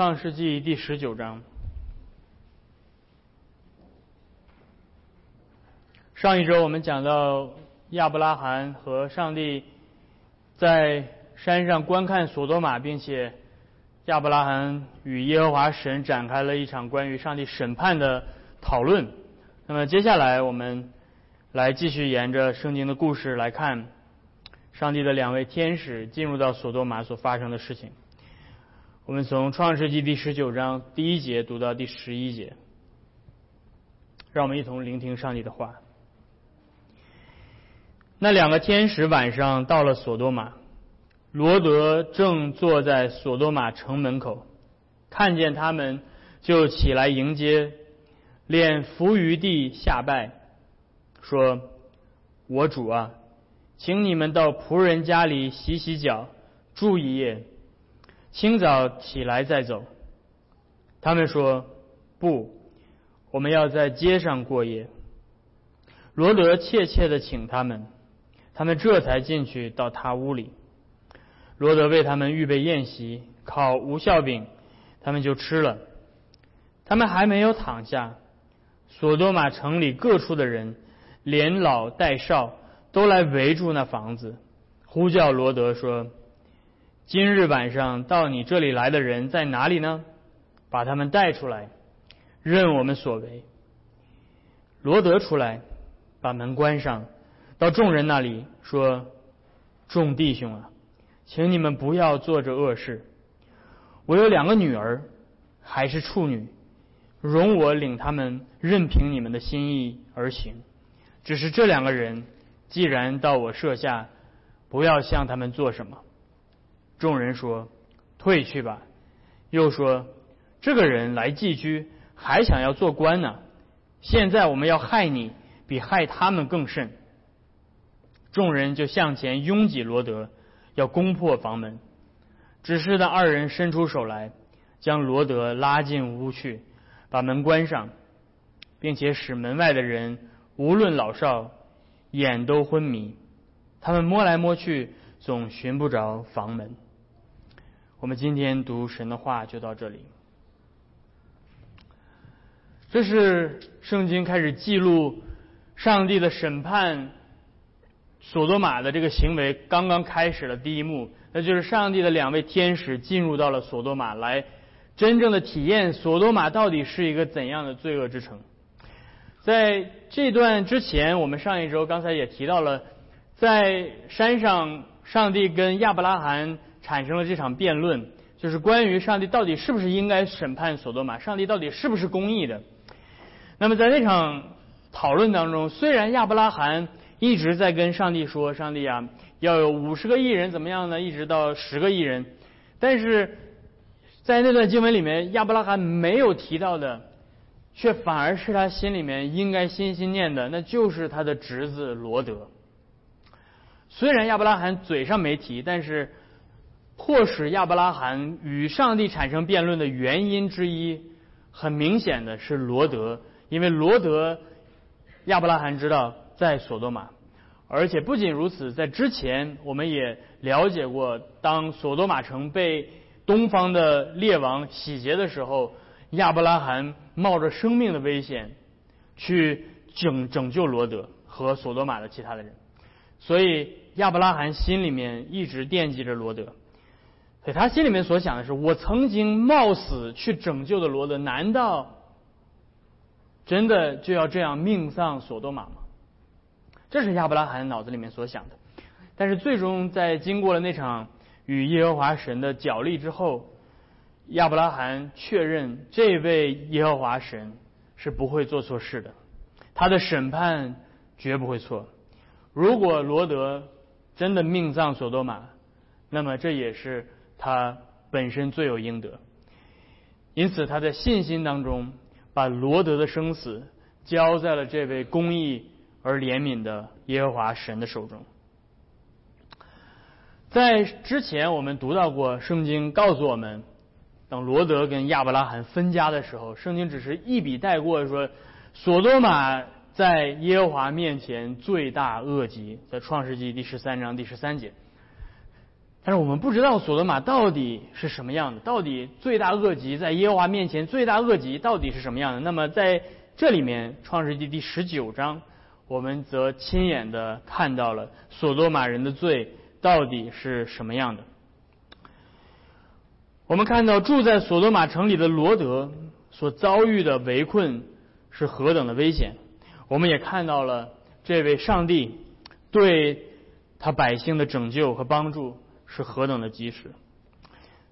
创世纪第十九章。上一周我们讲到亚伯拉罕和上帝在山上观看索多玛，并且亚伯拉罕与耶和华神展开了一场关于上帝审判的讨论。那么接下来我们来继续沿着圣经的故事来看上帝的两位天使进入到索多玛所发生的事情。我们从创世纪第十九章第一节读到第十一节，让我们一同聆听上帝的话。那两个天使晚上到了索多玛，罗德正坐在索多玛城门口，看见他们就起来迎接，脸伏于地下拜，说：“我主啊，请你们到仆人家里洗洗脚，住一夜，清早起来再走。”他们说：“不，我们要在街上过夜。”罗德怯怯的请他们。他们这才进去到他屋里，罗德为他们预备宴席，烤无效饼，他们就吃了。他们还没有躺下，索多玛城里各处的人，连老带少，都来围住那房子，呼叫罗德说：“今日晚上到你这里来的人在哪里呢？把他们带出来，任我们所为。”罗德出来，把门关上。到众人那里说：“众弟兄啊，请你们不要做这恶事。我有两个女儿，还是处女，容我领他们，任凭你们的心意而行。只是这两个人，既然到我舍下，不要向他们做什么。”众人说：“退去吧。”又说：“这个人来寄居，还想要做官呢。现在我们要害你，比害他们更甚。”众人就向前拥挤罗德，要攻破房门。只是那二人伸出手来，将罗德拉进屋去，把门关上，并且使门外的人无论老少，眼都昏迷。他们摸来摸去，总寻不着房门。我们今天读神的话就到这里。这是圣经开始记录上帝的审判。索多玛的这个行为刚刚开始了第一幕，那就是上帝的两位天使进入到了索多玛，来真正的体验索多玛到底是一个怎样的罪恶之城。在这段之前，我们上一周刚才也提到了，在山上，上帝跟亚伯拉罕产生了这场辩论，就是关于上帝到底是不是应该审判索多玛，上帝到底是不是公义的。那么在那场讨论当中，虽然亚伯拉罕。一直在跟上帝说：“上帝啊，要有五十个艺人怎么样呢？一直到十个艺人。”但是在那段经文里面，亚伯拉罕没有提到的，却反而是他心里面应该心心念的，那就是他的侄子罗德。虽然亚伯拉罕嘴上没提，但是迫使亚伯拉罕与上帝产生辩论的原因之一，很明显的是罗德，因为罗德，亚伯拉罕知道。在索多玛，而且不仅如此，在之前我们也了解过，当索多玛城被东方的列王洗劫的时候，亚伯拉罕冒着生命的危险去拯拯救罗德和索多玛的其他的人，所以亚伯拉罕心里面一直惦记着罗德，所以他心里面所想的是：我曾经冒死去拯救的罗德，难道真的就要这样命丧索多玛吗？这是亚伯拉罕脑子里面所想的，但是最终在经过了那场与耶和华神的角力之后，亚伯拉罕确认这位耶和华神是不会做错事的，他的审判绝不会错。如果罗德真的命丧索多玛，那么这也是他本身罪有应得。因此他在信心当中把罗德的生死交在了这位公义。而怜悯的耶和华神的手中，在之前我们读到过，圣经告诉我们，当罗德跟亚伯拉罕分家的时候，圣经只是一笔带过说，索多玛在耶和华面前罪大恶极，在创世纪第十三章第十三节。但是我们不知道索罗玛到底是什么样的，到底罪大恶极，在耶和华面前罪大恶极到底是什么样的？那么在这里面，创世纪第十九章，我们则亲眼的看到了索罗玛人的罪到底是什么样的。我们看到住在索罗玛城里的罗德所遭遇的围困是何等的危险，我们也看到了这位上帝对他百姓的拯救和帮助。是何等的及时，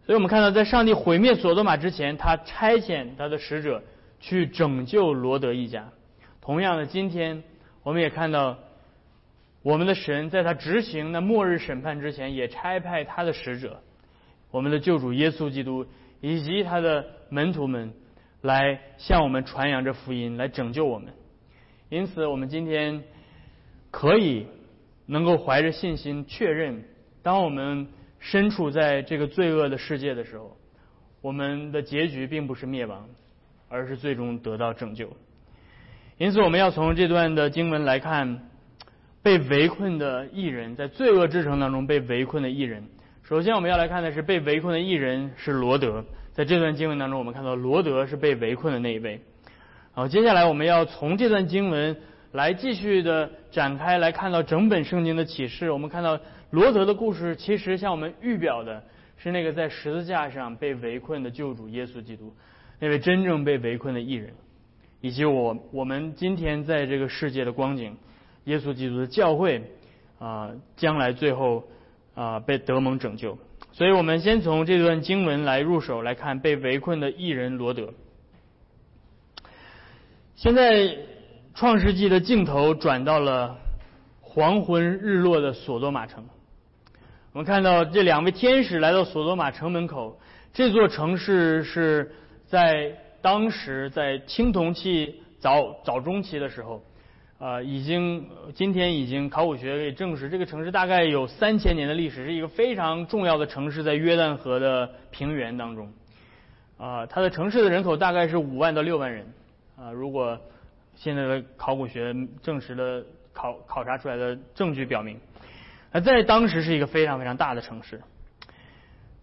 所以我们看到，在上帝毁灭索多玛之前，他差遣他的使者去拯救罗德一家。同样的，今天我们也看到，我们的神在他执行那末日审判之前，也差派他的使者，我们的救主耶稣基督以及他的门徒们，来向我们传扬着福音，来拯救我们。因此，我们今天可以能够怀着信心确认。当我们身处在这个罪恶的世界的时候，我们的结局并不是灭亡，而是最终得到拯救。因此，我们要从这段的经文来看，被围困的艺人，在罪恶之城当中被围困的艺人。首先，我们要来看的是被围困的艺人是罗德。在这段经文当中，我们看到罗德是被围困的那一位。好，接下来我们要从这段经文来继续的展开，来看到整本圣经的启示。我们看到。罗德的故事其实向我们预表的是那个在十字架上被围困的救主耶稣基督，那位真正被围困的艺人，以及我我们今天在这个世界的光景，耶稣基督的教会啊，将来最后啊被德蒙拯救。所以我们先从这段经文来入手来看被围困的艺人罗德。现在创世纪的镜头转到了黄昏日落的索多玛城。我们看到这两位天使来到索多玛城门口，这座城市是在当时在青铜器早早中期的时候，呃，已经今天已经考古学给证实，这个城市大概有三千年的历史，是一个非常重要的城市，在约旦河的平原当中，啊，它的城市的人口大概是五万到六万人，啊，如果现在的考古学证实的考考察出来的证据表明。在当时是一个非常非常大的城市，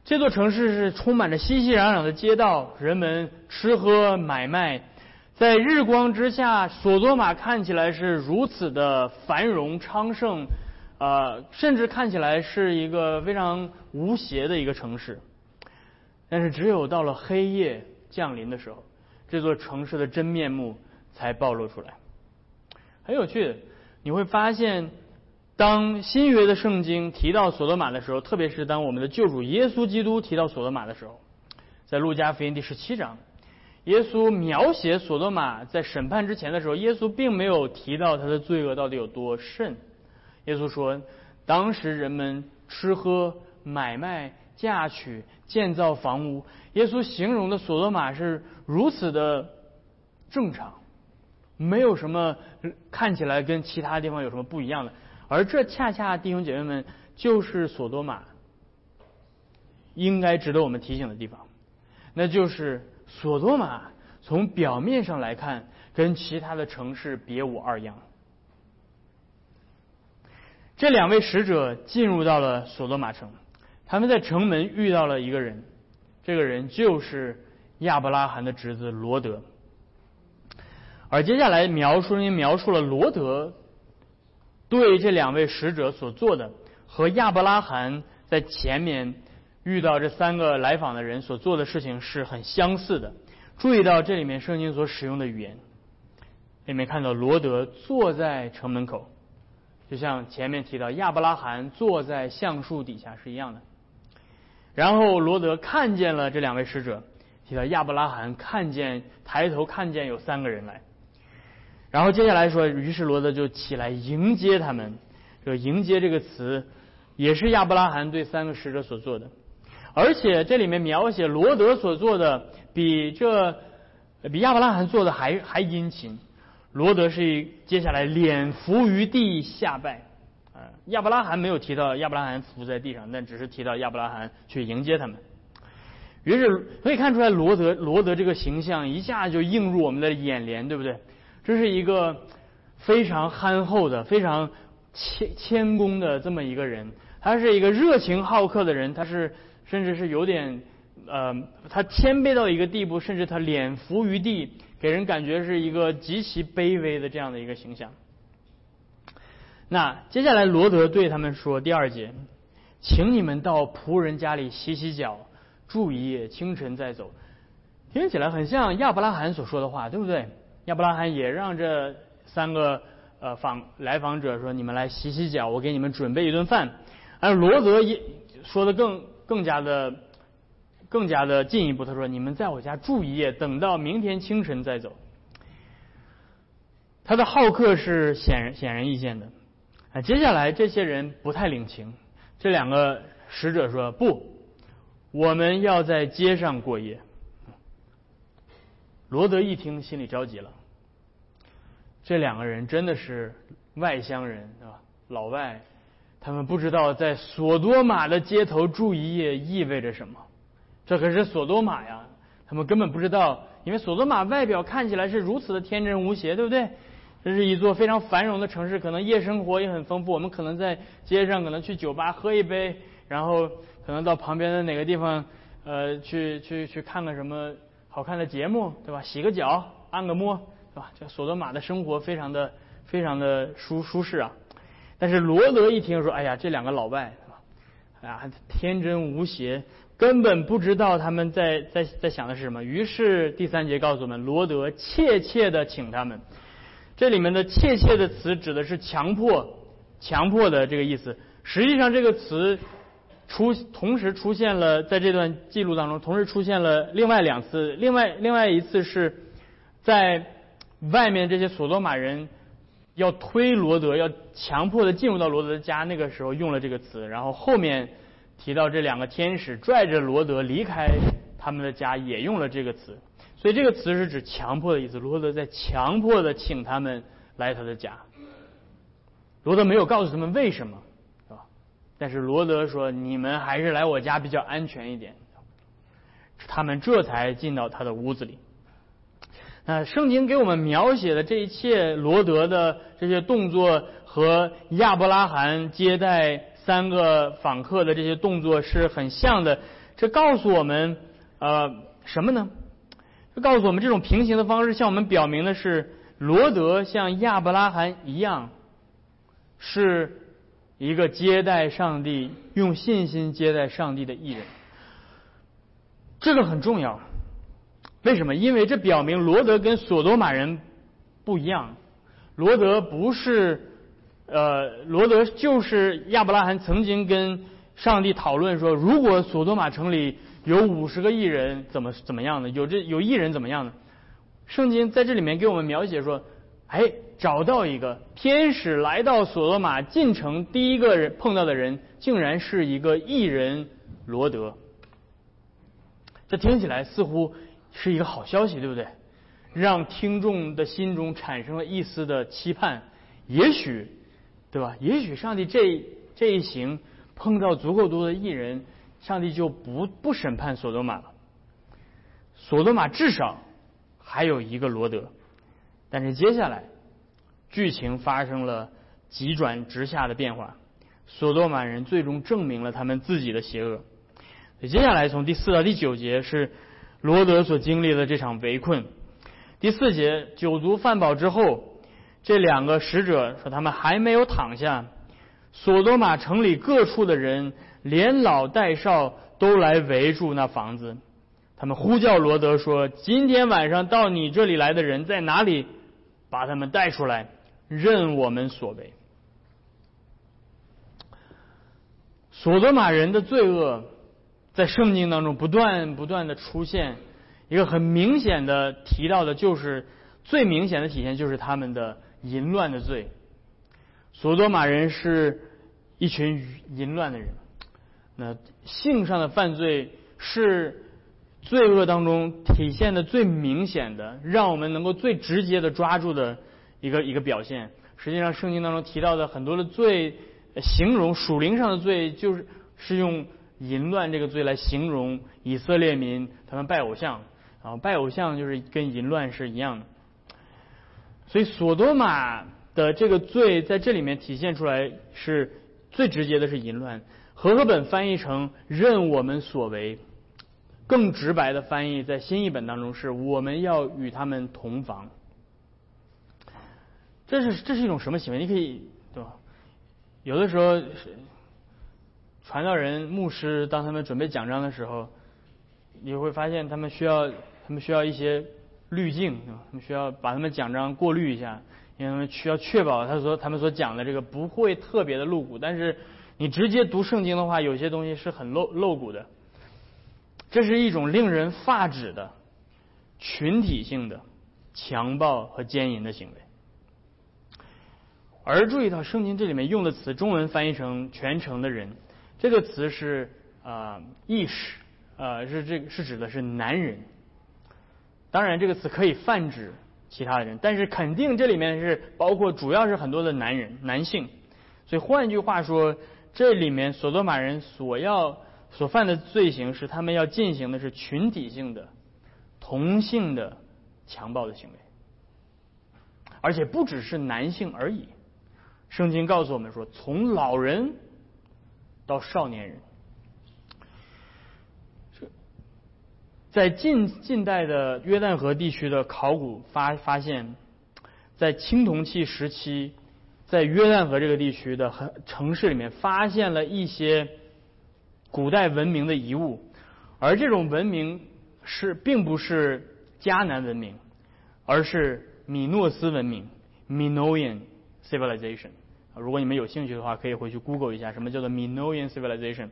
这座城市是充满着熙熙攘攘的街道，人们吃喝买卖，在日光之下，索多玛看起来是如此的繁荣昌盛，呃，甚至看起来是一个非常无邪的一个城市。但是，只有到了黑夜降临的时候，这座城市的真面目才暴露出来。很有趣，你会发现。当新约的圣经提到索多玛的时候，特别是当我们的救主耶稣基督提到索多玛的时候，在路加福音第十七章，耶稣描写索多玛在审判之前的时候，耶稣并没有提到他的罪恶到底有多甚。耶稣说，当时人们吃喝、买卖、嫁娶、建造房屋，耶稣形容的索多玛是如此的正常，没有什么看起来跟其他地方有什么不一样的。而这恰恰弟兄姐妹们就是索多玛应该值得我们提醒的地方，那就是索多玛从表面上来看跟其他的城市别无二样。这两位使者进入到了索多玛城，他们在城门遇到了一个人，这个人就是亚伯拉罕的侄子罗德。而接下来描述人描述了罗德。对这两位使者所做的，和亚伯拉罕在前面遇到这三个来访的人所做的事情是很相似的。注意到这里面圣经所使用的语言，里面看到罗德坐在城门口，就像前面提到亚伯拉罕坐在橡树底下是一样的。然后罗德看见了这两位使者，提到亚伯拉罕看见抬头看见有三个人来。然后接下来说，于是罗德就起来迎接他们。这“迎接”这个词，也是亚伯拉罕对三个使者所做的。而且这里面描写罗德所做的，比这比亚伯拉罕做的还还殷勤。罗德是接下来脸伏于地下拜。啊，亚伯拉罕没有提到亚伯拉罕伏在地上，但只是提到亚伯拉罕去迎接他们。于是可以看出来，罗德罗德这个形象一下就映入我们的眼帘，对不对？这是一个非常憨厚的、非常谦谦恭的这么一个人，他是一个热情好客的人，他是甚至是有点呃，他谦卑到一个地步，甚至他脸伏于地，给人感觉是一个极其卑微的这样的一个形象。那接下来罗德对他们说第二节，请你们到仆人家里洗洗脚，住一夜，清晨再走。听起来很像亚伯拉罕所说的话，对不对？亚伯拉罕也让这三个呃访来访者说：“你们来洗洗脚，我给你们准备一顿饭。”而罗德也说的更更加的更加的进一步，他说：“你们在我家住一夜，等到明天清晨再走。”他的好客是显显然易见的。啊，接下来这些人不太领情。这两个使者说：“不，我们要在街上过夜。”罗德一听，心里着急了。这两个人真的是外乡人，对吧？老外，他们不知道在索多玛的街头住一夜意味着什么。这可是索多玛呀，他们根本不知道，因为索多玛外表看起来是如此的天真无邪，对不对？这是一座非常繁荣的城市，可能夜生活也很丰富。我们可能在街上，可能去酒吧喝一杯，然后可能到旁边的哪个地方，呃，去去去看看什么好看的节目，对吧？洗个脚，按个摩，对吧？这索多玛的生活非常的非常的舒舒适啊。但是罗德一听说，哎呀，这两个老外，是吧？哎呀，天真无邪，根本不知道他们在在在想的是什么。于是第三节告诉我们，罗德怯怯的请他们。这里面的“怯怯”的词指的是强迫、强迫的这个意思。实际上，这个词出同时出现了在这段记录当中，同时出现了另外两次。另外，另外一次是在外面这些索多玛人要推罗德，要强迫的进入到罗德的家，那个时候用了这个词。然后后面提到这两个天使拽着罗德离开他们的家，也用了这个词。所以这个词是指强迫的意思。罗德在强迫的请他们来他的家。罗德没有告诉他们为什么，但是罗德说：“你们还是来我家比较安全一点。”他们这才进到他的屋子里。那圣经给我们描写的这一切，罗德的这些动作和亚伯拉罕接待三个访客的这些动作是很像的。这告诉我们呃什么呢？这告诉我们，这种平行的方式向我们表明的是，罗德像亚伯拉罕一样，是一个接待上帝、用信心接待上帝的艺人。这个很重要。为什么？因为这表明罗德跟索多玛人不一样。罗德不是，呃，罗德就是亚伯拉罕曾经跟上帝讨论说，如果索多玛城里。有五十个艺人怎么怎么样的？有这有艺人怎么样的？圣经在这里面给我们描写说，哎，找到一个天使来到索罗玛进城，第一个人碰到的人竟然是一个艺人罗德。这听起来似乎是一个好消息，对不对？让听众的心中产生了一丝的期盼，也许，对吧？也许上帝这这一行碰到足够多的艺人。上帝就不不审判索多玛了。索多玛至少还有一个罗德，但是接下来剧情发生了急转直下的变化，索多玛人最终证明了他们自己的邪恶。接下来从第四到第九节是罗德所经历的这场围困。第四节酒足饭饱之后，这两个使者说他们还没有躺下，索多玛城里各处的人。连老带少都来围住那房子，他们呼叫罗德说：“今天晚上到你这里来的人在哪里？把他们带出来，任我们所为。”索多玛人的罪恶在圣经当中不断不断的出现，一个很明显的提到的就是最明显的体现就是他们的淫乱的罪。索多玛人是一群淫乱的人。那性上的犯罪是罪恶当中体现的最明显的，让我们能够最直接的抓住的一个一个表现。实际上，圣经当中提到的很多的罪，形容属灵上的罪，就是是用淫乱这个罪来形容以色列民他们拜偶像，然后拜偶像就是跟淫乱是一样的。所以，索多玛的这个罪在这里面体现出来是。最直接的是淫乱。和合本翻译成“任我们所为”，更直白的翻译在新译本当中是“我们要与他们同房”。这是这是一种什么行为？你可以对吧？有的时候，传道人、牧师当他们准备讲章的时候，你会发现他们需要他们需要一些滤镜，他们需要把他们讲章过滤一下，因为他们需要确保他说他们所讲的这个不会特别的露骨，但是。你直接读圣经的话，有些东西是很露露骨的。这是一种令人发指的群体性的强暴和奸淫的行为。而注意到圣经这里面用的词，中文翻译成“全城的人”，这个词是啊意识，呃是这个是指的是男人。当然，这个词可以泛指其他的人，但是肯定这里面是包括主要是很多的男人男性。所以换句话说。这里面所多玛人所要所犯的罪行是，他们要进行的是群体性的同性的强暴的行为，而且不只是男性而已。圣经告诉我们说，从老人到少年人，在近近代的约旦河地区的考古发发现，在青铜器时期。在约旦河这个地区的城市里面，发现了一些古代文明的遗物，而这种文明是并不是迦南文明，而是米诺斯文明 （Minoan Civilization）。如果你们有兴趣的话，可以回去 Google 一下什么叫做 Minoan Civilization。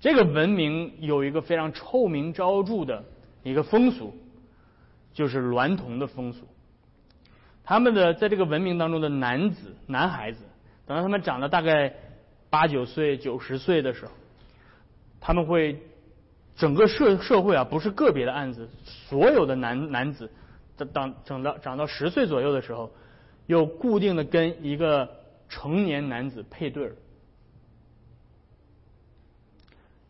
这个文明有一个非常臭名昭著的一个风俗，就是娈童的风俗。他们的在这个文明当中的男子、男孩子，等到他们长到大概八九岁、九十岁的时候，他们会整个社社会啊，不是个别的案子，所有的男男子，等等长到长到十岁左右的时候，又固定的跟一个成年男子配对儿，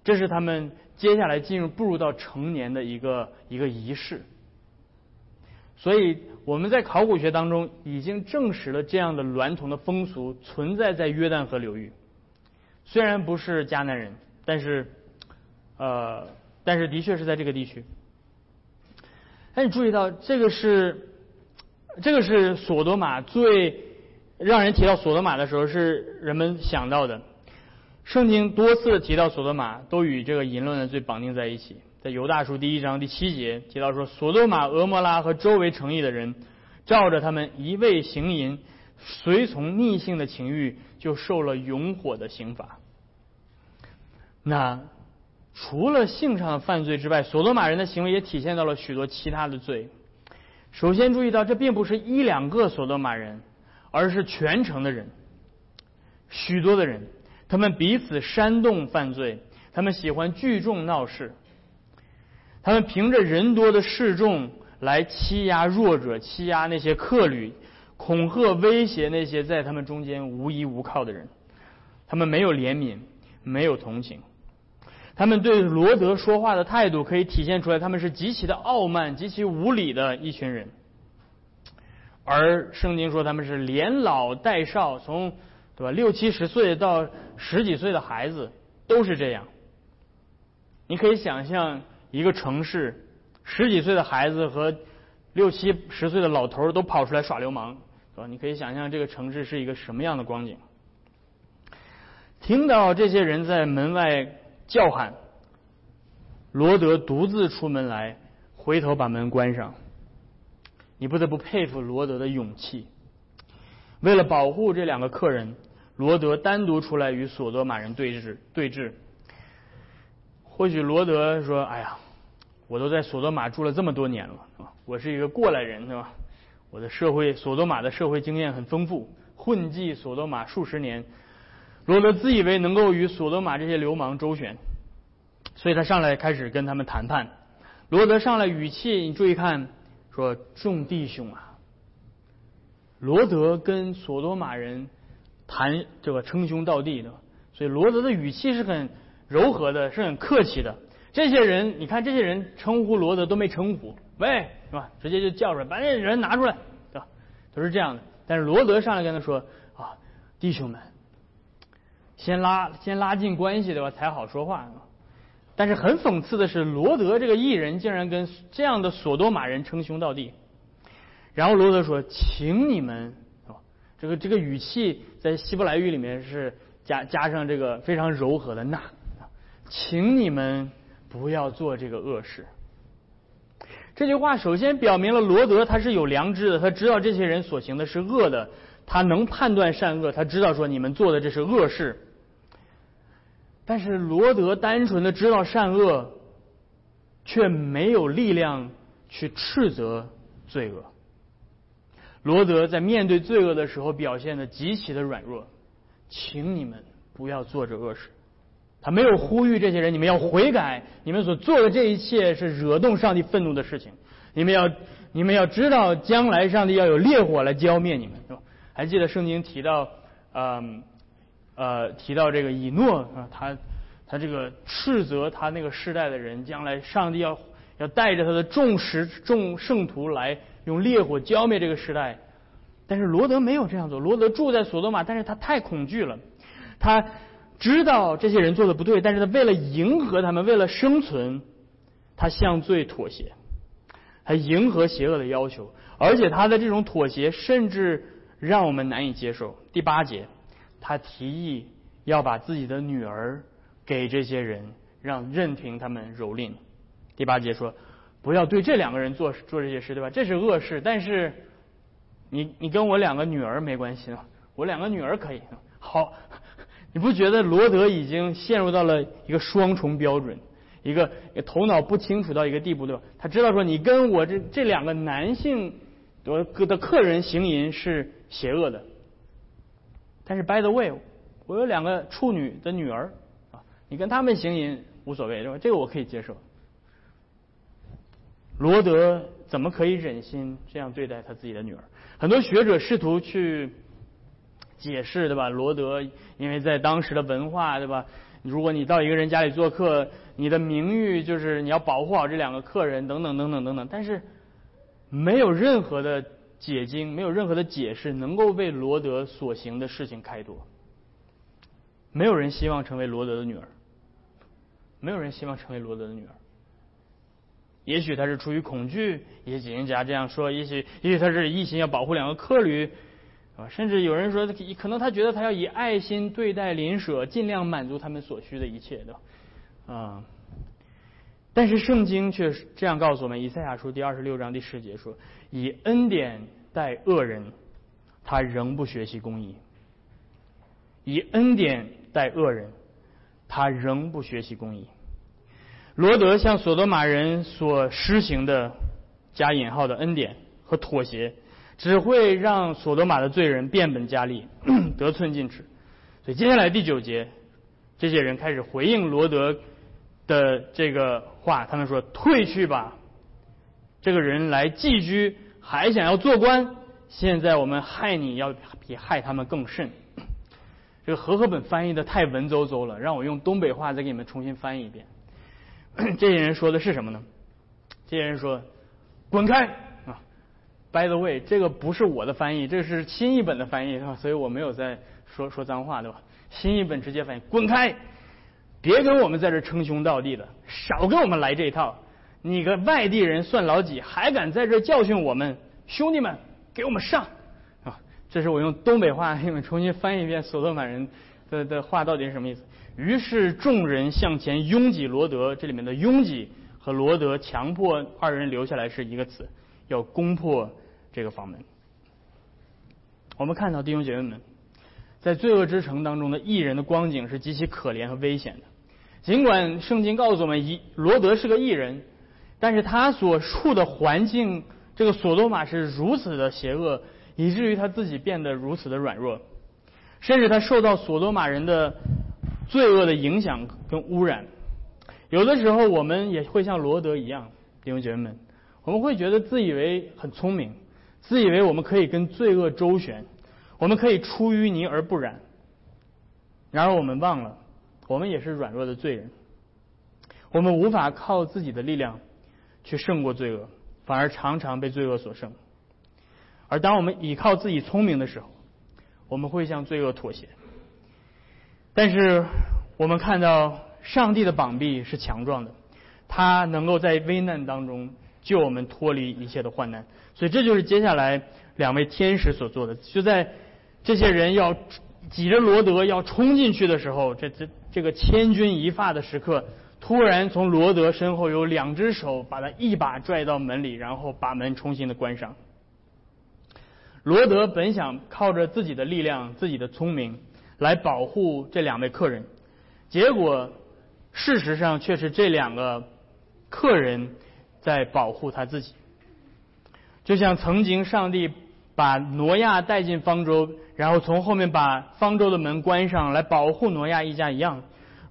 这是他们接下来进入步入到成年的一个一个仪式。所以我们在考古学当中已经证实了这样的娈童的风俗存在在约旦河流域，虽然不是迦南人，但是，呃，但是的确是在这个地区。哎，你注意到这个是，这个是索多玛最让人提到索德玛的时候是人们想到的。圣经多次提到索德玛，都与这个淫乱的罪绑定在一起。在犹大书第一章第七节提到说，索德玛、俄摩拉和周围城邑的人，照着他们一味行淫、随从逆性的情欲，就受了永火的刑罚。那除了性上的犯罪之外，索多玛人的行为也体现到了许多其他的罪。首先注意到，这并不是一两个索多玛人，而是全城的人，许多的人，他们彼此煽动犯罪，他们喜欢聚众闹事。他们凭着人多的示众来欺压弱者，欺压那些客旅，恐吓威胁那些在他们中间无依无靠的人。他们没有怜悯，没有同情。他们对罗德说话的态度可以体现出来，他们是极其的傲慢、极其无礼的一群人。而圣经说他们是连老带少，从对吧六七十岁到十几岁的孩子都是这样。你可以想象。一个城市，十几岁的孩子和六七十岁的老头都跑出来耍流氓，是吧？你可以想象这个城市是一个什么样的光景。听到这些人在门外叫喊，罗德独自出门来，回头把门关上。你不得不佩服罗德的勇气。为了保护这两个客人，罗德单独出来与索多玛人对峙对峙。或许罗德说：“哎呀。”我都在索多玛住了这么多年了，我是一个过来人，对吧？我的社会索多玛的社会经验很丰富，混迹索多玛数十年。罗德自以为能够与索多玛这些流氓周旋，所以他上来开始跟他们谈判。罗德上来语气，你注意看，说众弟兄啊，罗德跟索多玛人谈这个称兄道弟的，所以罗德的语气是很柔和的，是很客气的。这些人，你看，这些人称呼罗德都没称呼，喂，是吧？直接就叫出来，把这人拿出来，对吧？都是这样的。但是罗德上来跟他说：“啊，弟兄们，先拉先拉近关系对吧，才好说话。但是很讽刺的是，罗德这个艺人竟然跟这样的索多玛人称兄道弟。然后罗德说：“请你们，这个这个语气在希伯来语里面是加加上这个非常柔和的那，请你们不要做这个恶事。”这句话首先表明了罗德他是有良知的，他知道这些人所行的是恶的，他能判断善恶，他知道说你们做的这是恶事。但是罗德单纯的知道善恶，却没有力量去斥责罪恶。罗德在面对罪恶的时候表现的极其的软弱，请你们不要做这恶事。他没有呼吁这些人，你们要悔改，你们所做的这一切是惹动上帝愤怒的事情。你们要，你们要知道，将来上帝要有烈火来浇灭你们，是吧？还记得圣经提到，嗯。呃提到这个以诺啊，他他这个斥责他那个世代的人，将来上帝要要带着他的众使众圣徒来用烈火浇灭这个时代。但是罗德没有这样做，罗德住在索多玛，但是他太恐惧了，他知道这些人做的不对，但是他为了迎合他们，为了生存，他向罪妥协，他迎合邪恶的要求，而且他的这种妥协甚至让我们难以接受。第八节。他提议要把自己的女儿给这些人，让任凭他们蹂躏。第八节说，不要对这两个人做做这些事，对吧？这是恶事。但是你你跟我两个女儿没关系啊，我两个女儿可以。好，你不觉得罗德已经陷入到了一个双重标准，一个头脑不清楚到一个地步，对吧？他知道说你跟我这这两个男性的的客人行淫是邪恶的。但是，by the way，我有两个处女的女儿啊，你跟他们行淫无所谓，是吧？这个我可以接受。罗德怎么可以忍心这样对待他自己的女儿？很多学者试图去解释，对吧？罗德因为在当时的文化，对吧？如果你到一个人家里做客，你的名誉就是你要保护好这两个客人，等等等等等等。但是没有任何的。解经没有任何的解释能够为罗德所行的事情开脱。没有人希望成为罗德的女儿，没有人希望成为罗德的女儿。也许他是出于恐惧，也许解经家这样说；也许，也许他是一心要保护两个客旅，啊，甚至有人说，可能他觉得他要以爱心对待邻舍，尽量满足他们所需的一切的，啊。但是圣经却这样告诉我们：以赛亚书第二十六章第十节说。以恩典待恶人，他仍不学习公义；以恩典待恶人，他仍不学习公义。罗德向索德玛人所施行的加引号的恩典和妥协，只会让索德玛的罪人变本加厉，得寸进尺。所以接下来第九节，这些人开始回应罗德的这个话，他们说：“退去吧，这个人来寄居。”还想要做官？现在我们害你要比害他们更甚。这个和合本翻译的太文绉绉了，让我用东北话再给你们重新翻译一遍。这些人说的是什么呢？这些人说：“滚开！”啊，By the way，这个不是我的翻译，这是新译本的翻译，是吧？所以我没有在说说脏话，对吧？新译本直接翻译：“滚开！别跟我们在这称兄道弟的，少跟我们来这一套。”你个外地人算老几？还敢在这教训我们兄弟们？给我们上！啊，这是我用东北话给你们重新翻译一遍所多玛人的的话到底是什么意思。于是众人向前拥挤罗德，这里面的拥挤和罗德强迫二人留下来是一个词，要攻破这个房门。我们看到弟兄姐妹们，在罪恶之城当中的异人的光景是极其可怜和危险的。尽管圣经告诉我们，一罗德是个异人。但是他所处的环境，这个索多玛是如此的邪恶，以至于他自己变得如此的软弱，甚至他受到索多玛人的罪恶的影响跟污染。有的时候我们也会像罗德一样，弟兄姐妹们，我们会觉得自以为很聪明，自以为我们可以跟罪恶周旋，我们可以出淤泥而不染。然而我们忘了，我们也是软弱的罪人，我们无法靠自己的力量。去胜过罪恶，反而常常被罪恶所胜。而当我们倚靠自己聪明的时候，我们会向罪恶妥协。但是我们看到上帝的膀臂是强壮的，他能够在危难当中救我们脱离一切的患难。所以这就是接下来两位天使所做的。就在这些人要挤着罗德要冲进去的时候，这这这个千钧一发的时刻，突然从罗德身后有两只手把他一把拽到门里，然后把门重新的关上。罗德本想靠着自己的力量、自己的聪明来保护这两位客人，结果事实上却是这两个客人在保护他自己。就像曾经上帝把挪亚带进方舟，然后从后面把方舟的门关上来保护挪亚一家一样，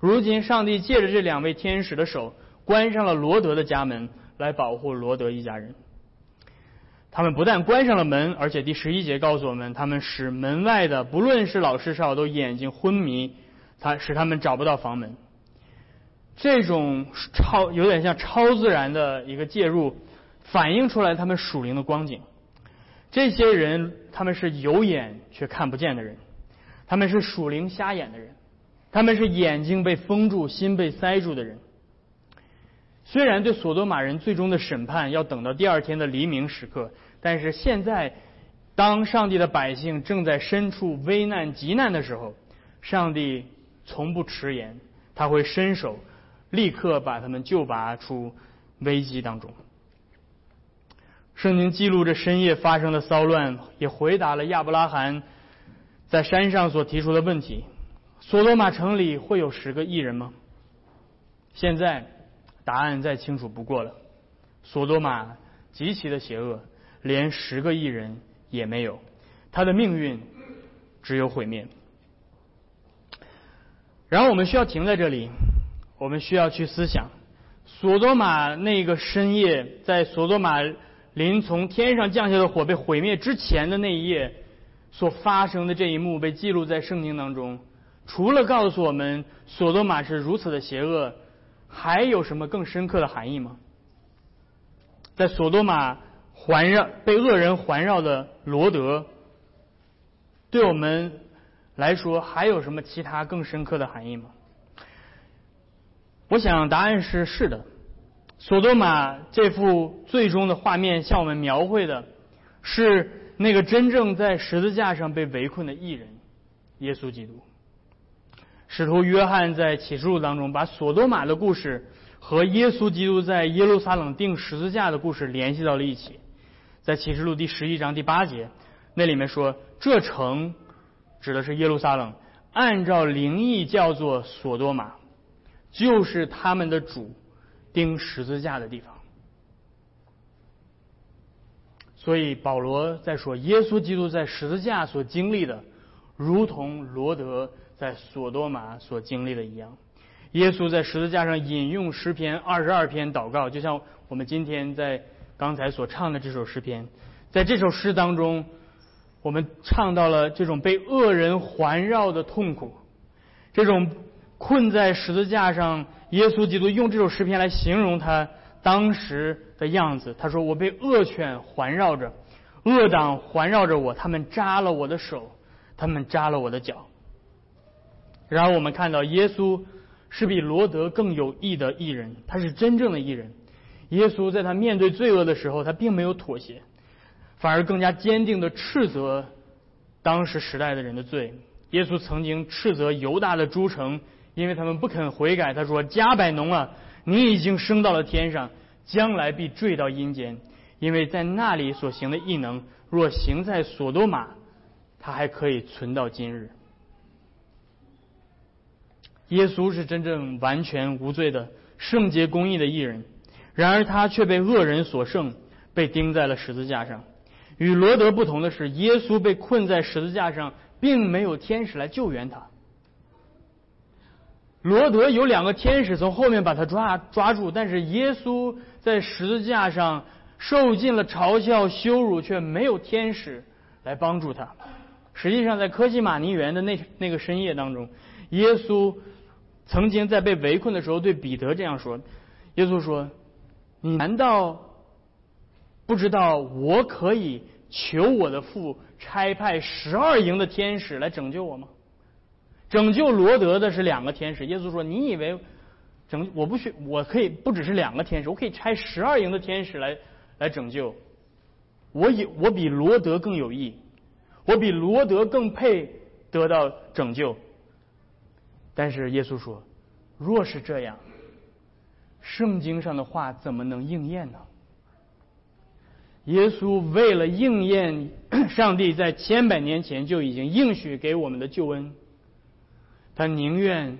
如今上帝借着这两位天使的手关上了罗德的家门，来保护罗德一家人。他们不但关上了门，而且第十一节告诉我们，他们使门外的不论是老是少都眼睛昏迷，他使他们找不到房门。这种超有点像超自然的一个介入，反映出来他们属灵的光景。这些人他们是有眼却看不见的人，他们是属灵瞎眼的人，他们是眼睛被封住、心被塞住的人。虽然对索多玛人最终的审判要等到第二天的黎明时刻，但是现在，当上帝的百姓正在身处危难极难的时候，上帝从不迟延，他会伸手，立刻把他们救拔出危机当中。圣经记录着深夜发生的骚乱，也回答了亚伯拉罕在山上所提出的问题：索多玛城里会有十个艺人吗？现在。答案再清楚不过了，索多玛极其的邪恶，连十个艺人也没有，他的命运只有毁灭。然后我们需要停在这里，我们需要去思想，索多玛那个深夜，在索多玛临从天上降下的火被毁灭之前的那一夜所发生的这一幕，被记录在圣经当中，除了告诉我们索多玛是如此的邪恶。还有什么更深刻的含义吗？在索多玛环绕被恶人环绕的罗德，对我们来说还有什么其他更深刻的含义吗？我想答案是是的。索多玛这幅最终的画面向我们描绘的是那个真正在十字架上被围困的艺人——耶稣基督。使徒约翰在启示录当中把索多玛的故事和耶稣基督在耶路撒冷钉十字架的故事联系到了一起，在启示录第十一章第八节，那里面说这城指的是耶路撒冷，按照灵异叫做索多玛，就是他们的主钉十字架的地方。所以保罗在说耶稣基督在十字架所经历的，如同罗德。在索多玛所经历的一样，耶稣在十字架上引用诗篇二十二篇祷告，就像我们今天在刚才所唱的这首诗篇，在这首诗当中，我们唱到了这种被恶人环绕的痛苦，这种困在十字架上，耶稣基督用这首诗篇来形容他当时的样子。他说：“我被恶犬环绕着，恶党环绕着我，他们扎了我的手，他们扎了我的脚。”然后我们看到，耶稣是比罗德更有义的义人，他是真正的义人。耶稣在他面对罪恶的时候，他并没有妥协，反而更加坚定的斥责当时时代的人的罪。耶稣曾经斥责犹大的诸城，因为他们不肯悔改。他说：“加百农啊，你已经升到了天上，将来必坠到阴间，因为在那里所行的异能，若行在所多玛，他还可以存到今日。”耶稣是真正完全无罪的圣洁公义的艺人，然而他却被恶人所胜，被钉在了十字架上。与罗德不同的是，耶稣被困在十字架上，并没有天使来救援他。罗德有两个天使从后面把他抓抓住，但是耶稣在十字架上受尽了嘲笑羞辱，却没有天使来帮助他。实际上，在科西玛尼园的那那个深夜当中，耶稣。曾经在被围困的时候，对彼得这样说：“耶稣说，你难道不知道我可以求我的父差派十二营的天使来拯救我吗？拯救罗德的是两个天使。耶稣说：“你以为拯我不需我可以不只是两个天使，我可以差十二营的天使来来拯救。我有我比罗德更有益，我比罗德更配得到拯救。”但是耶稣说：“若是这样，圣经上的话怎么能应验呢？”耶稣为了应验 上帝在千百年前就已经应许给我们的救恩，他宁愿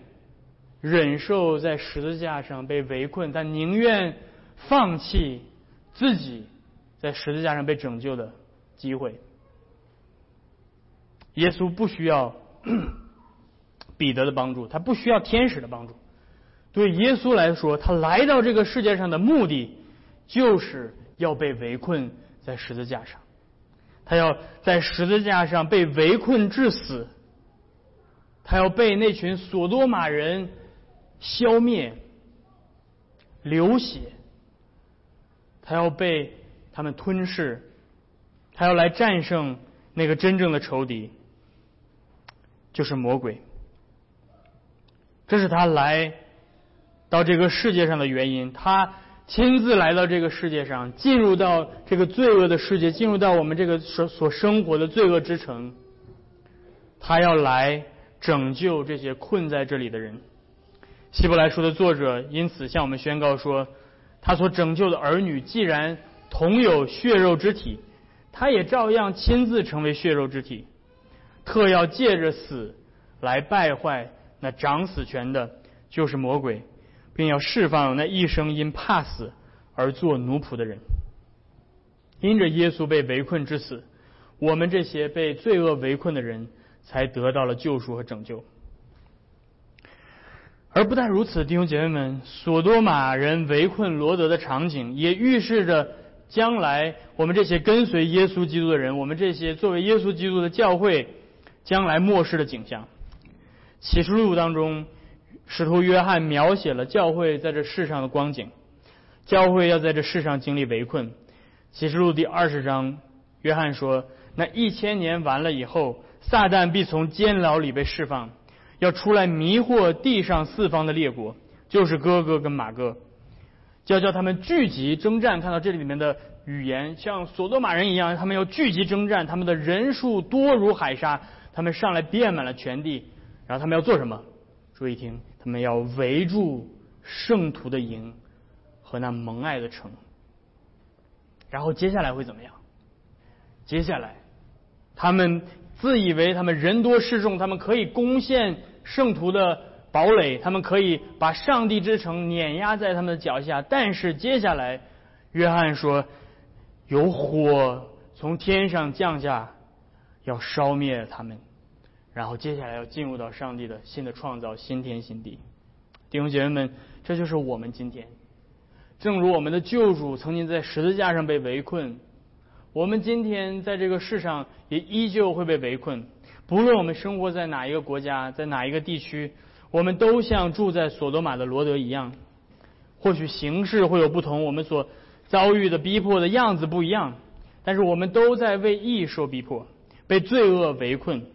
忍受在十字架上被围困，他宁愿放弃自己在十字架上被拯救的机会。耶稣不需要彼得的帮助，他不需要天使的帮助。对耶稣来说，他来到这个世界上的目的就是。要被围困在十字架上，他要在十字架上被围困致死，他要被那群索多玛人消灭、流血，他要被他们吞噬，他要来战胜那个真正的仇敌，就是魔鬼。这是他来到这个世界上的原因，他。亲自来到这个世界上，进入到这个罪恶的世界，进入到我们这个所所生活的罪恶之城。他要来拯救这些困在这里的人。希伯来书的作者因此向我们宣告说：他所拯救的儿女既然同有血肉之体，他也照样亲自成为血肉之体，特要借着死来败坏那掌死权的，就是魔鬼。并要释放那一生因怕死而做奴仆的人。因着耶稣被围困致死，我们这些被罪恶围困的人才得到了救赎和拯救。而不但如此，弟兄姐妹们，索多玛人围困罗德的场景，也预示着将来我们这些跟随耶稣基督的人，我们这些作为耶稣基督的教会，将来末世的景象。启示录当中。使徒约翰描写了教会在这世上的光景，教会要在这世上经历围困。启示录第二十章，约翰说：“那一千年完了以后，撒旦必从监牢里被释放，要出来迷惑地上四方的列国，就是哥哥跟马哥，就要叫他们聚集征战。看到这里面的语言，像索多玛人一样，他们要聚集征战，他们的人数多如海沙，他们上来遍满了全地，然后他们要做什么？注意听。”他们要围住圣徒的营和那蒙爱的城，然后接下来会怎么样？接下来，他们自以为他们人多势众，他们可以攻陷圣徒的堡垒，他们可以把上帝之城碾压在他们的脚下。但是接下来，约翰说，有火从天上降下，要烧灭他们。然后接下来要进入到上帝的新的创造，新天新地。弟兄姐妹们，这就是我们今天。正如我们的救主曾经在十字架上被围困，我们今天在这个世上也依旧会被围困。不论我们生活在哪一个国家，在哪一个地区，我们都像住在索多玛的罗德一样。或许形式会有不同，我们所遭遇的逼迫的样子不一样，但是我们都在为义受逼迫，被罪恶围困。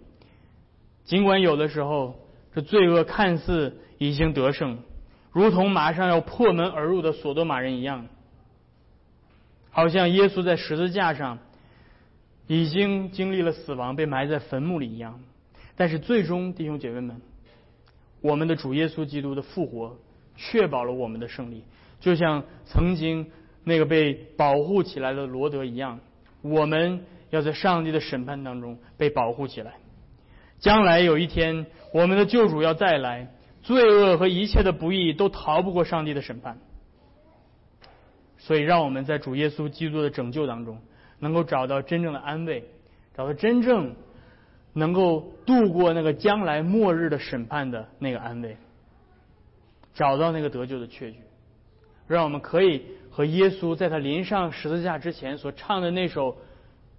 尽管有的时候，这罪恶看似已经得胜，如同马上要破门而入的索多玛人一样，好像耶稣在十字架上已经经历了死亡，被埋在坟墓里一样。但是最终，弟兄姐妹们，我们的主耶稣基督的复活确保了我们的胜利，就像曾经那个被保护起来的罗德一样，我们要在上帝的审判当中被保护起来。将来有一天，我们的救主要再来，罪恶和一切的不义都逃不过上帝的审判。所以，让我们在主耶稣基督的拯救当中，能够找到真正的安慰，找到真正能够度过那个将来末日的审判的那个安慰，找到那个得救的确据，让我们可以和耶稣在他临上十字架之前所唱的那首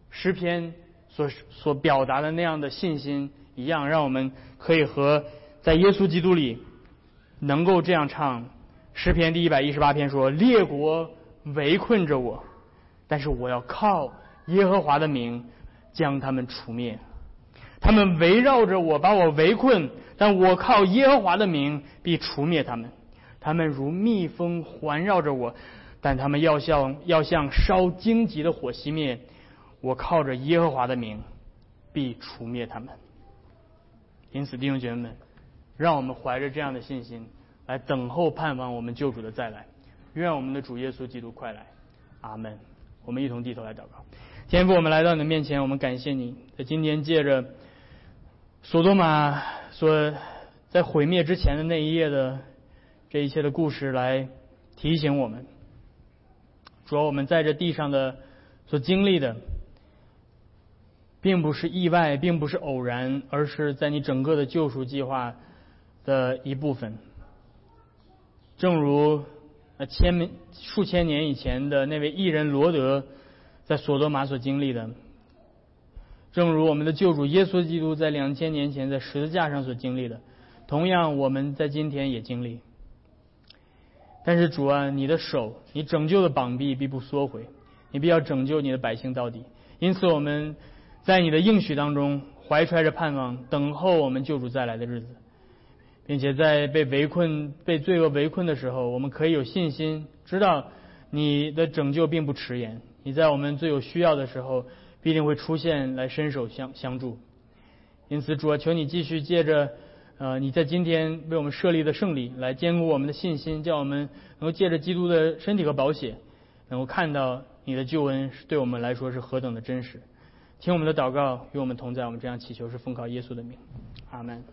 诗篇所所表达的那样的信心。一样，让我们可以和在耶稣基督里能够这样唱诗篇第一百一十八篇说：“列国围困着我，但是我要靠耶和华的名将他们除灭。”他们围绕着我，把我围困，但我靠耶和华的名必除灭他们。他们如蜜蜂环绕着我，但他们要像要像烧荆棘的火熄灭。我靠着耶和华的名必除灭他们。因此，弟兄姐妹们，让我们怀着这样的信心来等候盼望我们救主的再来。愿我们的主耶稣基督快来，阿门。我们一同低头来祷告。天父，我们来到你的面前，我们感谢你，在今天借着索多玛所在毁灭之前的那一页的这一切的故事来提醒我们，主要我们在这地上的所经历的。并不是意外，并不是偶然，而是在你整个的救赎计划的一部分。正如呃千数千年以前的那位艺人罗德在索多玛所经历的，正如我们的救主耶稣基督在两千年前在十字架上所经历的，同样我们在今天也经历。但是主啊，你的手，你拯救的膀臂必不缩回，你必要拯救你的百姓到底。因此我们。在你的应许当中，怀揣着盼望，等候我们救主再来的日子，并且在被围困、被罪恶围困的时候，我们可以有信心，知道你的拯救并不迟延。你在我们最有需要的时候，必定会出现来伸手相相助。因此，主啊，求你继续借着呃你在今天为我们设立的圣礼，来坚固我们的信心，叫我们能够借着基督的身体和宝血，能够看到你的救恩是对我们来说是何等的真实。听我们的祷告，与我们同在。我们这样祈求是奉靠耶稣的名，阿门。